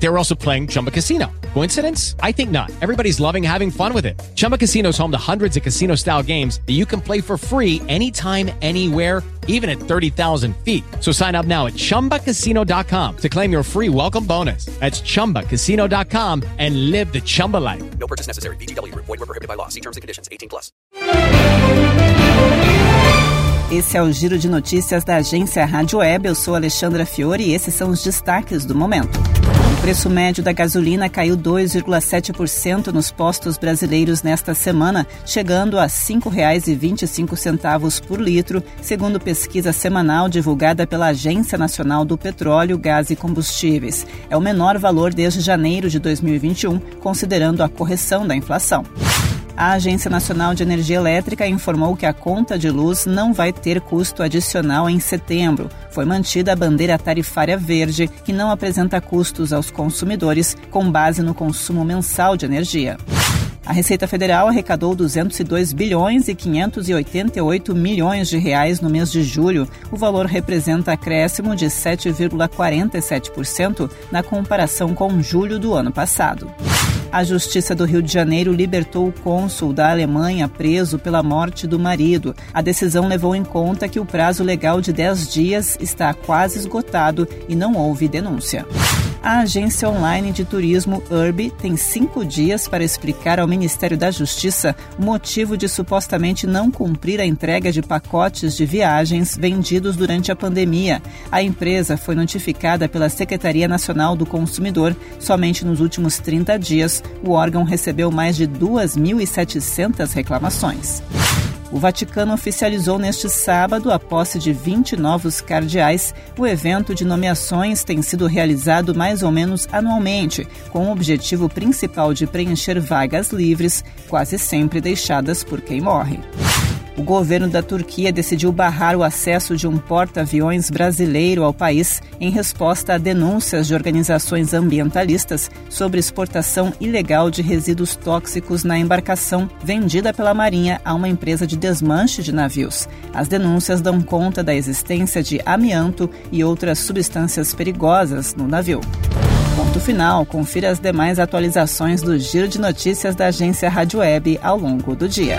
They were also playing Chumba Casino. Coincidence? I think not. Everybody's loving having fun with it. Chumba Casino is home to hundreds of casino style games that you can play for free anytime, anywhere, even at 30,000 feet. So sign up now at chumbacasino.com to claim your free welcome bonus. That's chumbacasino.com and live the Chumba life. No purchase necessary. VGW Group. Void were prohibited by law. See terms and conditions. 18 plus. Esse é o Giro de Notícias da agência Rádio Web. Eu sou Alexandra Fiore e esses são os destaques do momento. O preço médio da gasolina caiu 2,7% nos postos brasileiros nesta semana, chegando a R$ 5,25 por litro, segundo pesquisa semanal divulgada pela Agência Nacional do Petróleo, Gás e Combustíveis. É o menor valor desde janeiro de 2021, considerando a correção da inflação. A Agência Nacional de Energia Elétrica informou que a conta de luz não vai ter custo adicional em setembro. Foi mantida a bandeira tarifária verde, que não apresenta custos aos consumidores com base no consumo mensal de energia. A Receita Federal arrecadou 202 bilhões e 588 milhões de reais no mês de julho. O valor representa acréscimo de 7,47% na comparação com julho do ano passado. A Justiça do Rio de Janeiro libertou o cônsul da Alemanha preso pela morte do marido. A decisão levou em conta que o prazo legal de 10 dias está quase esgotado e não houve denúncia. A agência online de turismo Urb tem cinco dias para explicar ao Ministério da Justiça o motivo de supostamente não cumprir a entrega de pacotes de viagens vendidos durante a pandemia. A empresa foi notificada pela Secretaria Nacional do Consumidor. Somente nos últimos 30 dias, o órgão recebeu mais de 2.700 reclamações. O Vaticano oficializou neste sábado a posse de 20 novos cardeais. O evento de nomeações tem sido realizado mais ou menos anualmente, com o objetivo principal de preencher vagas livres, quase sempre deixadas por quem morre. O governo da Turquia decidiu barrar o acesso de um porta-aviões brasileiro ao país em resposta a denúncias de organizações ambientalistas sobre exportação ilegal de resíduos tóxicos na embarcação vendida pela Marinha a uma empresa de desmanche de navios. As denúncias dão conta da existência de amianto e outras substâncias perigosas no navio. Ponto final. Confira as demais atualizações do Giro de Notícias da agência Rádio Web ao longo do dia.